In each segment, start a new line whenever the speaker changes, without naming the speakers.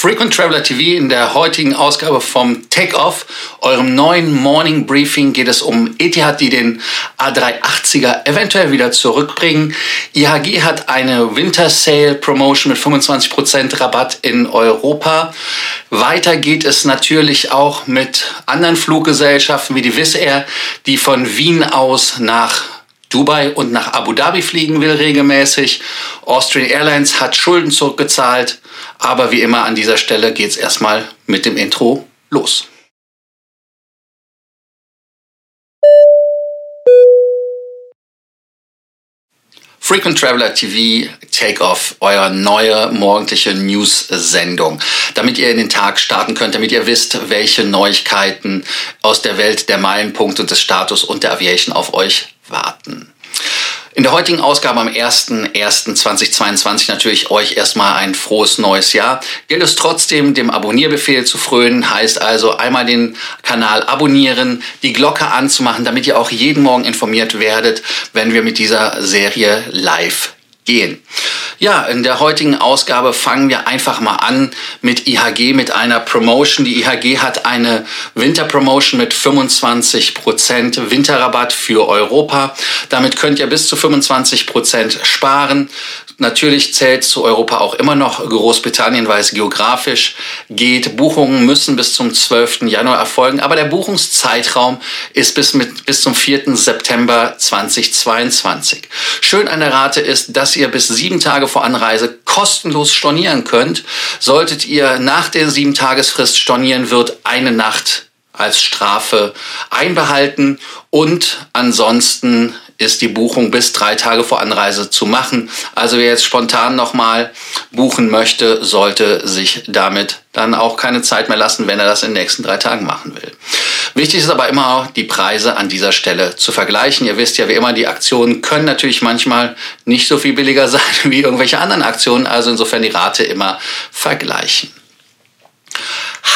Frequent Traveler TV in der heutigen Ausgabe vom Take-Off, eurem neuen Morning Briefing, geht es um Etihad, die den A380er eventuell wieder zurückbringen. IHG hat eine Winter Sale Promotion mit 25% Rabatt in Europa. Weiter geht es natürlich auch mit anderen Fluggesellschaften wie die Wizz Air, die von Wien aus nach Dubai und nach Abu Dhabi fliegen will regelmäßig. Austrian Airlines hat Schulden zurückgezahlt. Aber wie immer an dieser Stelle geht es erstmal mit dem Intro los. Frequent Traveler TV Takeoff, euer neue morgendliche News-Sendung, damit ihr in den Tag starten könnt, damit ihr wisst, welche Neuigkeiten aus der Welt der Meilenpunkte des Status und der Aviation auf euch warten. In der heutigen Ausgabe am 01.01.2022 natürlich euch erstmal ein frohes neues Jahr. Gilt es trotzdem, dem Abonnierbefehl zu frönen, heißt also einmal den Kanal abonnieren, die Glocke anzumachen, damit ihr auch jeden Morgen informiert werdet, wenn wir mit dieser Serie live gehen. Ja, in der heutigen Ausgabe fangen wir einfach mal an mit IHG, mit einer Promotion. Die IHG hat eine Winterpromotion mit 25% Winterrabatt für Europa. Damit könnt ihr bis zu 25% sparen. Natürlich zählt zu Europa auch immer noch Großbritannien, weil es geografisch geht. Buchungen müssen bis zum 12. Januar erfolgen, aber der Buchungszeitraum ist bis, mit, bis zum 4. September 2022. Schön an der Rate ist, dass ihr bis sieben Tage vor Anreise kostenlos stornieren könnt. Solltet ihr nach der sieben Tagesfrist stornieren, wird eine Nacht als Strafe einbehalten und ansonsten ist die Buchung bis drei Tage vor Anreise zu machen. Also wer jetzt spontan nochmal buchen möchte, sollte sich damit dann auch keine Zeit mehr lassen, wenn er das in den nächsten drei Tagen machen will. Wichtig ist aber immer auch, die Preise an dieser Stelle zu vergleichen. Ihr wisst ja, wie immer, die Aktionen können natürlich manchmal nicht so viel billiger sein wie irgendwelche anderen Aktionen. Also insofern die Rate immer vergleichen.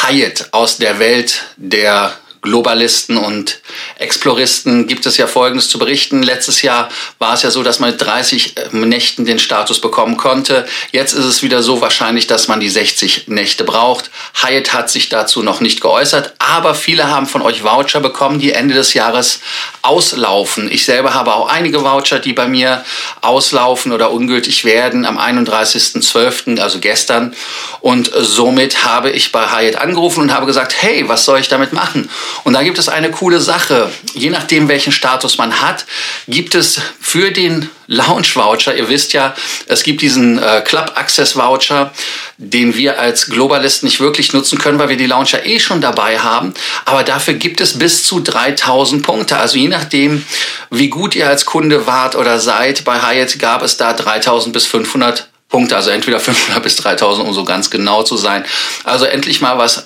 Hyatt aus der Welt der Globalisten und Exploristen gibt es ja Folgendes zu berichten. Letztes Jahr war es ja so, dass man mit 30 äh, Nächten den Status bekommen konnte. Jetzt ist es wieder so wahrscheinlich, dass man die 60 Nächte braucht. Hyatt hat sich dazu noch nicht geäußert, aber viele haben von euch Voucher bekommen, die Ende des Jahres auslaufen. Ich selber habe auch einige Voucher, die bei mir auslaufen oder ungültig werden am 31.12., also gestern. Und somit habe ich bei Hyatt angerufen und habe gesagt, hey, was soll ich damit machen? Und da gibt es eine coole Sache. Je nachdem, welchen Status man hat, gibt es für den Lounge Voucher, ihr wisst ja, es gibt diesen äh, Club Access Voucher, den wir als Globalist nicht wirklich nutzen können, weil wir die Launcher eh schon dabei haben. Aber dafür gibt es bis zu 3000 Punkte. Also je nachdem, wie gut ihr als Kunde wart oder seid, bei Hyatt gab es da 3000 bis 500 Punkte, also entweder 500 bis 3000, um so ganz genau zu sein. Also endlich mal was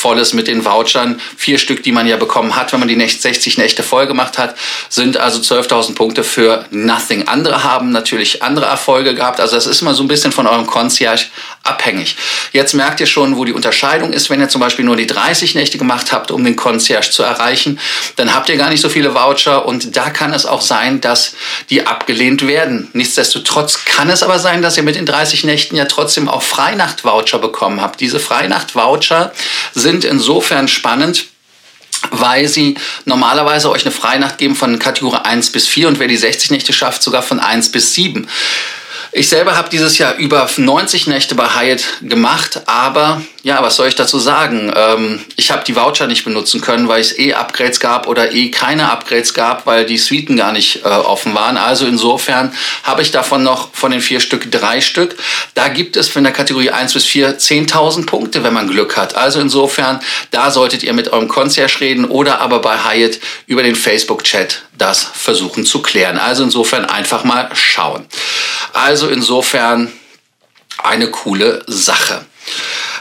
Nutzvolles mit den Vouchern. Vier Stück, die man ja bekommen hat, wenn man die 60 Nächte voll gemacht hat, sind also 12.000 Punkte für Nothing. Andere haben natürlich andere Erfolge gehabt. Also das ist immer so ein bisschen von eurem Concierge abhängig. Jetzt merkt ihr schon, wo die Unterscheidung ist. Wenn ihr zum Beispiel nur die 30 Nächte gemacht habt, um den Concierge zu erreichen, dann habt ihr gar nicht so viele Voucher und da kann es auch sein, dass die abgelehnt werden. Nichtsdestotrotz kann es aber sein, dass ihr mit den 30 Nächten ja trotzdem auch Freinacht-Voucher bekommen habt. Diese Freinacht-Voucher sind insofern spannend, weil sie normalerweise euch eine Freinacht geben von Kategorie 1 bis 4 und wer die 60 Nächte schafft, sogar von 1 bis 7. Ich selber habe dieses Jahr über 90 Nächte bei Hyatt gemacht, aber ja, was soll ich dazu sagen? Ähm, ich habe die Voucher nicht benutzen können, weil es eh Upgrades gab oder eh keine Upgrades gab, weil die Suiten gar nicht äh, offen waren. Also insofern habe ich davon noch von den vier Stück drei Stück. Da gibt es von der Kategorie 1 bis 4 10.000 Punkte, wenn man Glück hat. Also insofern, da solltet ihr mit eurem Concierge reden oder aber bei Hyatt über den Facebook-Chat das versuchen zu klären. Also insofern einfach mal schauen. Also insofern eine coole Sache.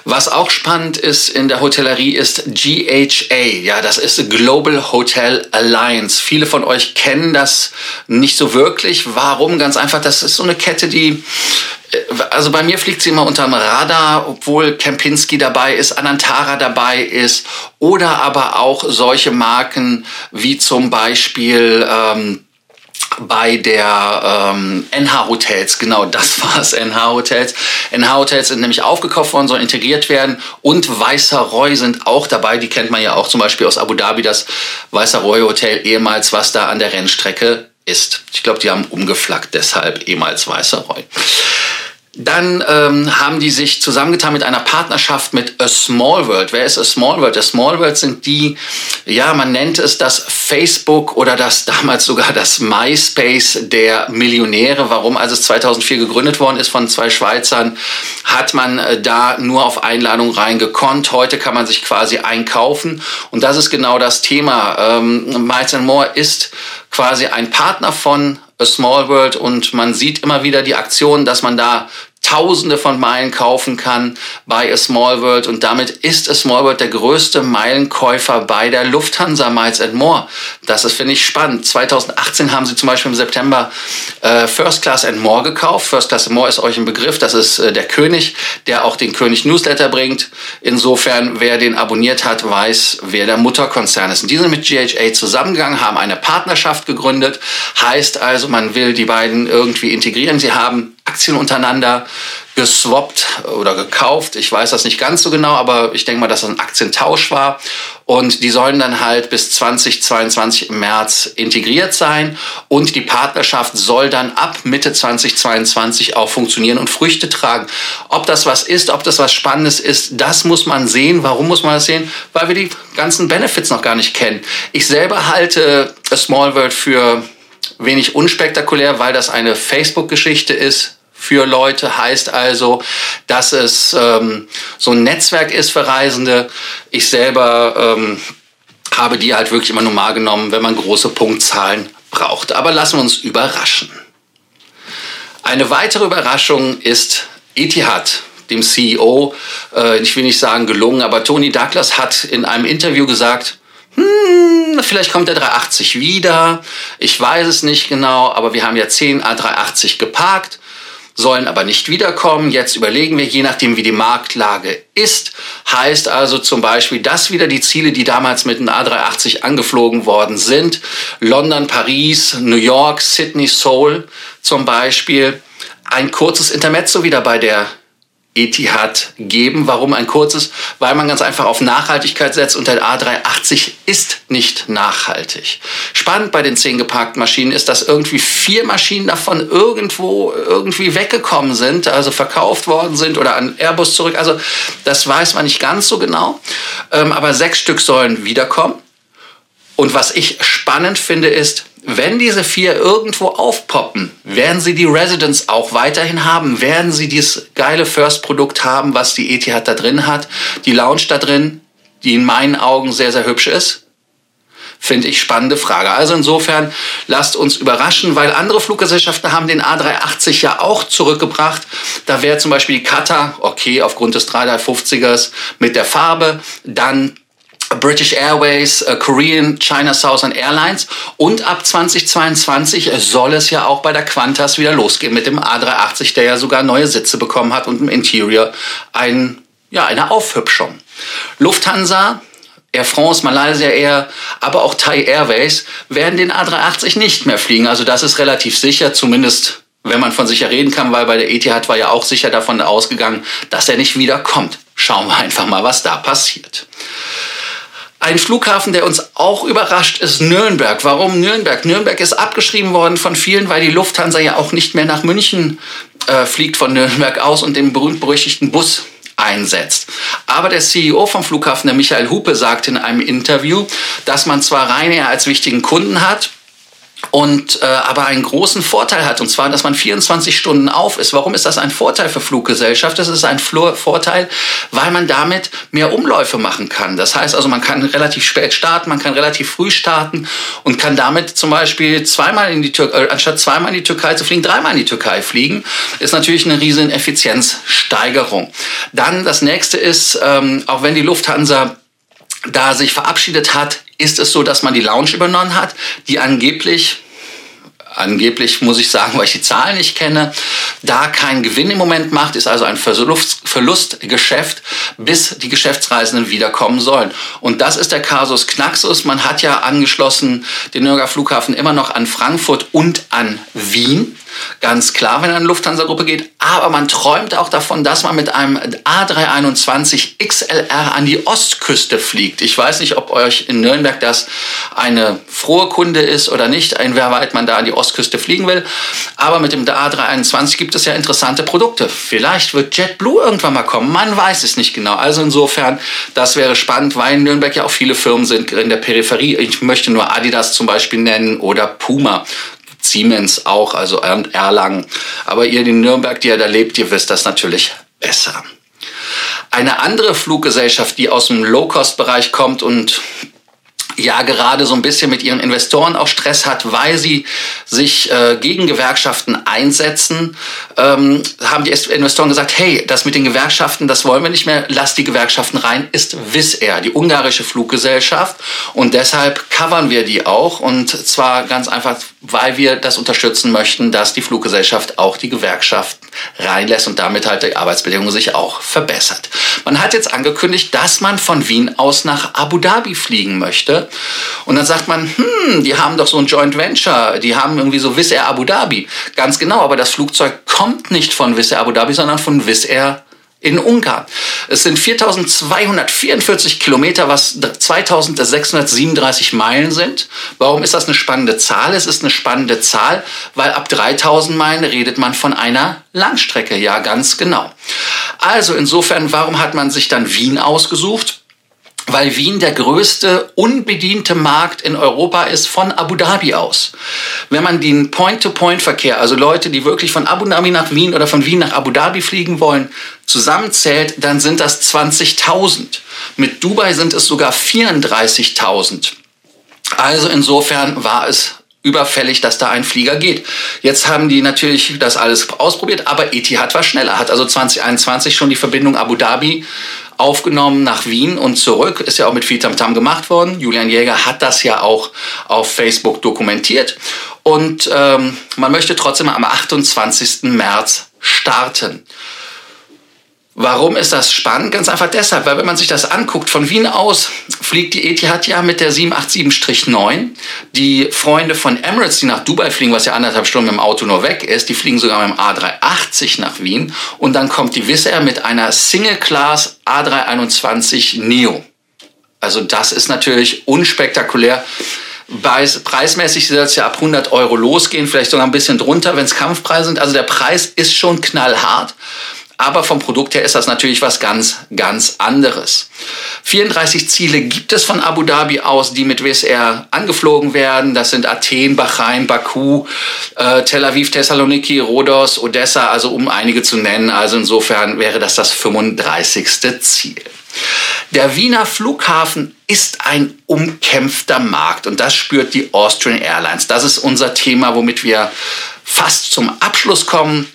Was auch spannend ist in der Hotellerie ist GHA. Ja, das ist Global Hotel Alliance. Viele von euch kennen das nicht so wirklich. Warum? Ganz einfach, das ist so eine Kette, die äh, also bei mir fliegt sie immer unterm Radar, obwohl Kempinski dabei ist, Anantara dabei ist oder aber auch solche Marken wie zum Beispiel ähm, bei der ähm, NH Hotels, genau das war es, NH Hotels. NH Hotels sind nämlich aufgekauft worden, sollen integriert werden und Weißer Roy sind auch dabei. Die kennt man ja auch zum Beispiel aus Abu Dhabi, das Weißer Roy Hotel ehemals, was da an der Rennstrecke ist. Ich glaube, die haben umgeflaggt, deshalb ehemals Weißer Roy. Dann ähm, haben die sich zusammengetan mit einer Partnerschaft mit A Small World. Wer ist A Small World? A Small World sind die, ja, man nennt es das Facebook oder das damals sogar das MySpace der Millionäre. Warum? Als es 2004 gegründet worden ist von zwei Schweizern, hat man äh, da nur auf Einladung reingekonnt. Heute kann man sich quasi einkaufen. Und das ist genau das Thema. Ähm, Miles More ist quasi ein Partner von A Small World und man sieht immer wieder die Aktion, dass man da Tausende von Meilen kaufen kann bei A Small World und damit ist A Small World der größte Meilenkäufer bei der Lufthansa Miles and More. Das ist, finde ich, spannend. 2018 haben sie zum Beispiel im September äh, First Class and More gekauft. First Class and More ist euch ein Begriff. Das ist äh, der König, der auch den König Newsletter bringt. Insofern, wer den abonniert hat, weiß, wer der Mutterkonzern ist. Und die sind mit GHA zusammengegangen, haben eine Partnerschaft gegründet. Heißt also, man will die beiden irgendwie integrieren. Sie haben Aktien untereinander geswappt oder gekauft. Ich weiß das nicht ganz so genau, aber ich denke mal, dass das ein Aktientausch war. Und die sollen dann halt bis 2022 im März integriert sein. Und die Partnerschaft soll dann ab Mitte 2022 auch funktionieren und Früchte tragen. Ob das was ist, ob das was Spannendes ist, das muss man sehen. Warum muss man das sehen? Weil wir die ganzen Benefits noch gar nicht kennen. Ich selber halte A Small World für wenig unspektakulär, weil das eine Facebook-Geschichte ist für Leute, heißt also, dass es ähm, so ein Netzwerk ist für Reisende. Ich selber ähm, habe die halt wirklich immer normal genommen, wenn man große Punktzahlen braucht. Aber lassen wir uns überraschen. Eine weitere Überraschung ist Etihad, dem CEO, äh, ich will nicht sagen gelungen, aber Tony Douglas hat in einem Interview gesagt, hm, vielleicht kommt der 380 wieder. Ich weiß es nicht genau, aber wir haben ja 10 A380 geparkt sollen aber nicht wiederkommen. Jetzt überlegen wir, je nachdem wie die Marktlage ist, heißt also zum Beispiel, dass wieder die Ziele, die damals mit dem A380 angeflogen worden sind, London, Paris, New York, Sydney, Seoul zum Beispiel, ein kurzes Intermezzo wieder bei der Etihad geben. Warum ein kurzes? Weil man ganz einfach auf Nachhaltigkeit setzt und der A380 ist nicht nachhaltig. Spannend bei den zehn geparkten Maschinen ist, dass irgendwie vier Maschinen davon irgendwo irgendwie weggekommen sind, also verkauft worden sind oder an Airbus zurück. Also das weiß man nicht ganz so genau. Ähm, aber sechs Stück sollen wiederkommen. Und was ich spannend finde, ist, wenn diese vier irgendwo aufpoppen, werden sie die Residents auch weiterhin haben, werden sie dieses geile First-Produkt haben, was die Etihad da drin hat, die Lounge da drin, die in meinen Augen sehr, sehr hübsch ist? Finde ich spannende Frage. Also insofern lasst uns überraschen, weil andere Fluggesellschaften haben den A380 ja auch zurückgebracht. Da wäre zum Beispiel die Qatar, okay, aufgrund des 350ers mit der Farbe, dann British Airways, äh, Korean, China Southern Airlines und ab 2022 soll es ja auch bei der Qantas wieder losgehen mit dem A380, der ja sogar neue Sitze bekommen hat und im Interior ein, ja, eine Aufhübschung. Lufthansa, Air France, Malaysia Air, aber auch Thai Airways werden den A380 nicht mehr fliegen. Also das ist relativ sicher, zumindest wenn man von sicher reden kann, weil bei der Etihad war ja auch sicher davon ausgegangen, dass er nicht wiederkommt. Schauen wir einfach mal, was da passiert. Ein Flughafen, der uns auch überrascht, ist Nürnberg. Warum Nürnberg? Nürnberg ist abgeschrieben worden von vielen, weil die Lufthansa ja auch nicht mehr nach München äh, fliegt von Nürnberg aus und den berühmt-berüchtigten Bus einsetzt. Aber der CEO vom Flughafen, der Michael Hupe, sagte in einem Interview, dass man zwar Ryanair als wichtigen Kunden hat, und äh, aber einen großen Vorteil hat, und zwar, dass man 24 Stunden auf ist. Warum ist das ein Vorteil für Fluggesellschaft? Das ist ein Flo Vorteil, weil man damit mehr Umläufe machen kann. Das heißt also, man kann relativ spät starten, man kann relativ früh starten und kann damit zum Beispiel zweimal in die Türkei, äh, anstatt zweimal in die Türkei zu fliegen, dreimal in die Türkei fliegen. Ist natürlich eine riesen Effizienzsteigerung. Dann das nächste ist, ähm, auch wenn die Lufthansa da sich verabschiedet hat, ist es so, dass man die Lounge übernommen hat, die angeblich angeblich muss ich sagen, weil ich die Zahlen nicht kenne, da keinen Gewinn im Moment macht, ist also ein Verlust, Verlustgeschäft. bis die Geschäftsreisenden wiederkommen sollen. Und das ist der Kasus Knaxus. Man hat ja angeschlossen den Nürnberger Flughafen immer noch an Frankfurt und an Wien. Ganz klar, wenn eine Lufthansa-Gruppe geht. Aber man träumt auch davon, dass man mit einem A321 XLR an die Ostküste fliegt. Ich weiß nicht, ob euch in Nürnberg das eine frohe Kunde ist oder nicht, inwieweit man da an die Ostküste fliegen will. Aber mit dem A321 gibt es ja interessante Produkte. Vielleicht wird JetBlue irgendwann mal kommen. Man weiß es nicht genau. Also insofern, das wäre spannend, weil in Nürnberg ja auch viele Firmen sind in der Peripherie. Ich möchte nur Adidas zum Beispiel nennen oder Puma. Siemens auch, also Erlangen. Aber ihr in Nürnberg, die ihr da lebt, ihr wisst das natürlich besser. Eine andere Fluggesellschaft, die aus dem Low-Cost-Bereich kommt und ja gerade so ein bisschen mit ihren Investoren auch Stress hat, weil sie sich äh, gegen Gewerkschaften einsetzen, ähm, haben die Investoren gesagt, hey, das mit den Gewerkschaften, das wollen wir nicht mehr, lass die Gewerkschaften rein, ist Wizz Air, die ungarische Fluggesellschaft. Und deshalb covern wir die auch und zwar ganz einfach, weil wir das unterstützen möchten, dass die Fluggesellschaft auch die Gewerkschaft reinlässt und damit halt die Arbeitsbedingungen sich auch verbessert. Man hat jetzt angekündigt, dass man von Wien aus nach Abu Dhabi fliegen möchte und dann sagt man, hm, die haben doch so ein Joint Venture, die haben irgendwie so Wizz Air Abu Dhabi. Ganz genau, aber das Flugzeug kommt nicht von Wizz Air Abu Dhabi, sondern von Wizz Air in Ungarn. Es sind 4244 Kilometer, was 2637 Meilen sind. Warum ist das eine spannende Zahl? Es ist eine spannende Zahl, weil ab 3000 Meilen redet man von einer Langstrecke. Ja, ganz genau. Also insofern, warum hat man sich dann Wien ausgesucht? Weil Wien der größte unbediente Markt in Europa ist von Abu Dhabi aus. Wenn man den Point-to-Point-Verkehr, also Leute, die wirklich von Abu Dhabi nach Wien oder von Wien nach Abu Dhabi fliegen wollen, zusammenzählt, dann sind das 20.000. Mit Dubai sind es sogar 34.000. Also insofern war es überfällig, dass da ein Flieger geht. Jetzt haben die natürlich das alles ausprobiert, aber Etihad war schneller, hat also 2021 schon die Verbindung Abu Dhabi aufgenommen nach Wien und zurück. Ist ja auch mit viel Tamtam gemacht worden. Julian Jäger hat das ja auch auf Facebook dokumentiert. Und ähm, man möchte trotzdem am 28. März starten. Warum ist das spannend? Ganz einfach deshalb, weil wenn man sich das anguckt, von Wien aus fliegt die Etihad ja mit der 787-9. Die Freunde von Emirates, die nach Dubai fliegen, was ja anderthalb Stunden mit dem Auto nur weg ist, die fliegen sogar mit dem A380 nach Wien. Und dann kommt die Wizz Air mit einer Single-Class A321 Neo. Also das ist natürlich unspektakulär. Preismäßig soll es ja ab 100 Euro losgehen, vielleicht sogar ein bisschen drunter, wenn es Kampfpreise sind. Also der Preis ist schon knallhart. Aber vom Produkt her ist das natürlich was ganz, ganz anderes. 34 Ziele gibt es von Abu Dhabi aus, die mit Wizz Air angeflogen werden. Das sind Athen, Bahrain, Baku, äh, Tel Aviv, Thessaloniki, Rhodos, Odessa, also um einige zu nennen. Also insofern wäre das das 35. Ziel. Der Wiener Flughafen ist ein umkämpfter Markt und das spürt die Austrian Airlines. Das ist unser Thema, womit wir fast zum Abschluss kommen.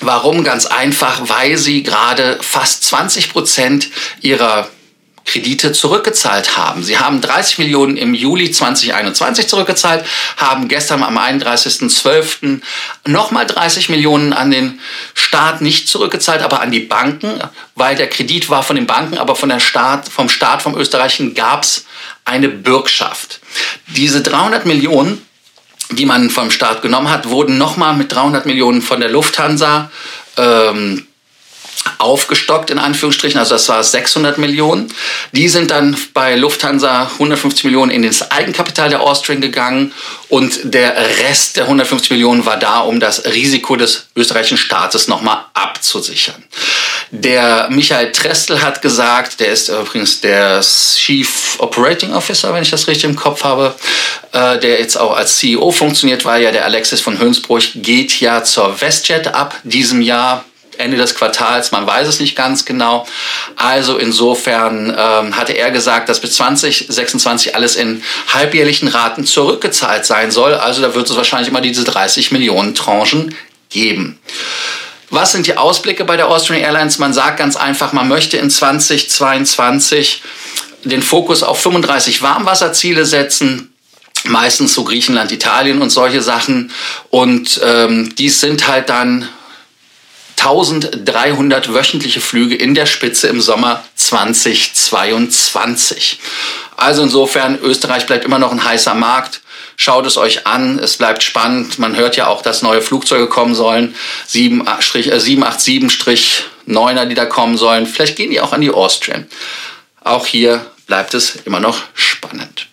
Warum? Ganz einfach, weil sie gerade fast 20 Prozent ihrer Kredite zurückgezahlt haben. Sie haben 30 Millionen im Juli 2021 zurückgezahlt, haben gestern am 31.12. nochmal 30 Millionen an den Staat nicht zurückgezahlt, aber an die Banken, weil der Kredit war von den Banken, aber von der Staat, vom Staat, vom Österreichischen gab es eine Bürgschaft. Diese 300 Millionen die man vom Staat genommen hat, wurden nochmal mit 300 Millionen von der Lufthansa ähm, aufgestockt, in Anführungsstrichen, also das war 600 Millionen. Die sind dann bei Lufthansa 150 Millionen in das Eigenkapital der Austrian gegangen und der Rest der 150 Millionen war da, um das Risiko des österreichischen Staates nochmal abzusichern. Der Michael Trestel hat gesagt, der ist übrigens der Chief Operating Officer, wenn ich das richtig im Kopf habe, äh, der jetzt auch als CEO funktioniert, weil ja der Alexis von Hönsbruch geht ja zur WestJet ab diesem Jahr. Ende des Quartals, man weiß es nicht ganz genau. Also insofern ähm, hatte er gesagt, dass bis 2026 alles in halbjährlichen Raten zurückgezahlt sein soll. Also da wird es wahrscheinlich immer diese 30 Millionen Tranchen geben. Was sind die Ausblicke bei der Austrian Airlines? Man sagt ganz einfach, man möchte in 2022 den Fokus auf 35 Warmwasserziele setzen, meistens so Griechenland, Italien und solche Sachen. Und ähm, dies sind halt dann 1300 wöchentliche Flüge in der Spitze im Sommer 2022. Also insofern, Österreich bleibt immer noch ein heißer Markt. Schaut es euch an, es bleibt spannend. Man hört ja auch, dass neue Flugzeuge kommen sollen. 787-9er, äh, die da kommen sollen. Vielleicht gehen die auch an die Austrian. Auch hier bleibt es immer noch spannend.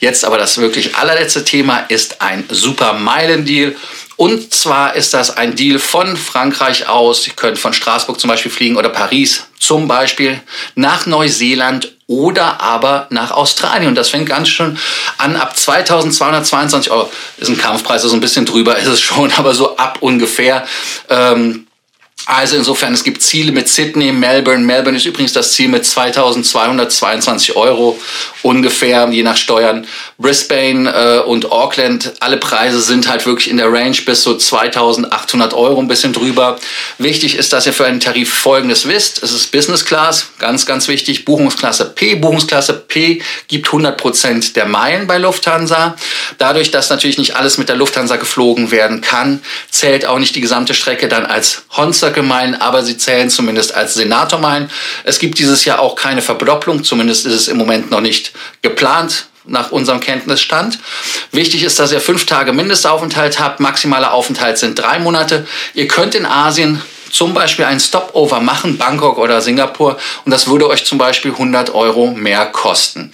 Jetzt aber das wirklich allerletzte Thema ist ein super Meilendeal. Und zwar ist das ein Deal von Frankreich aus. Ihr könnt von Straßburg zum Beispiel fliegen oder Paris zum Beispiel nach Neuseeland oder aber nach Australien. Und das fängt ganz schön an ab 2222 Euro. Ist ein Kampfpreis, also ein bisschen drüber ist es schon, aber so ab ungefähr. Ähm, also insofern, es gibt Ziele mit Sydney, Melbourne. Melbourne ist übrigens das Ziel mit 2222 Euro ungefähr, je nach Steuern. Brisbane äh, und Auckland, alle Preise sind halt wirklich in der Range bis so 2800 Euro, ein bisschen drüber. Wichtig ist, dass ihr für einen Tarif Folgendes wisst. Es ist Business Class, ganz, ganz wichtig. Buchungsklasse P. Buchungsklasse P gibt 100 Prozent der Meilen bei Lufthansa. Dadurch, dass natürlich nicht alles mit der Lufthansa geflogen werden kann, zählt auch nicht die gesamte Strecke dann als Honza Gemein, aber sie zählen zumindest als Senatormeilen. Es gibt dieses Jahr auch keine Verdopplung, zumindest ist es im Moment noch nicht geplant nach unserem Kenntnisstand. Wichtig ist, dass ihr fünf Tage Mindestaufenthalt habt. Maximaler Aufenthalt sind drei Monate. Ihr könnt in Asien zum Beispiel einen Stopover machen, Bangkok oder Singapur, und das würde euch zum Beispiel 100 Euro mehr kosten.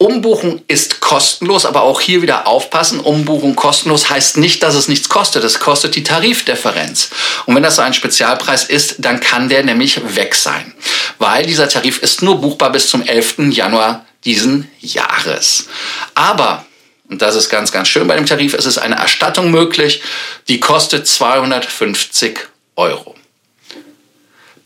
Umbuchung ist kostenlos, aber auch hier wieder aufpassen. Umbuchung kostenlos heißt nicht, dass es nichts kostet. Es kostet die Tarifdifferenz. Und wenn das so ein Spezialpreis ist, dann kann der nämlich weg sein. Weil dieser Tarif ist nur buchbar bis zum 11. Januar diesen Jahres. Aber und das ist ganz, ganz schön bei dem Tarif. Es ist eine Erstattung möglich, die kostet 250 Euro.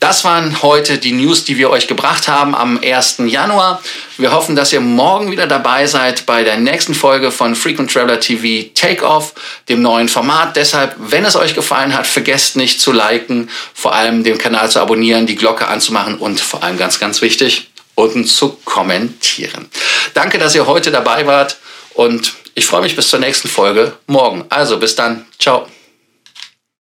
Das waren heute die News, die wir euch gebracht haben am 1. Januar. Wir hoffen, dass ihr morgen wieder dabei seid bei der nächsten Folge von Frequent Traveler TV Takeoff, dem neuen Format. Deshalb, wenn es euch gefallen hat, vergesst nicht zu liken, vor allem den Kanal zu abonnieren, die Glocke anzumachen und vor allem ganz, ganz wichtig, unten zu kommentieren. Danke, dass ihr heute dabei wart und ich freue mich bis zur nächsten Folge morgen. Also bis dann. Ciao.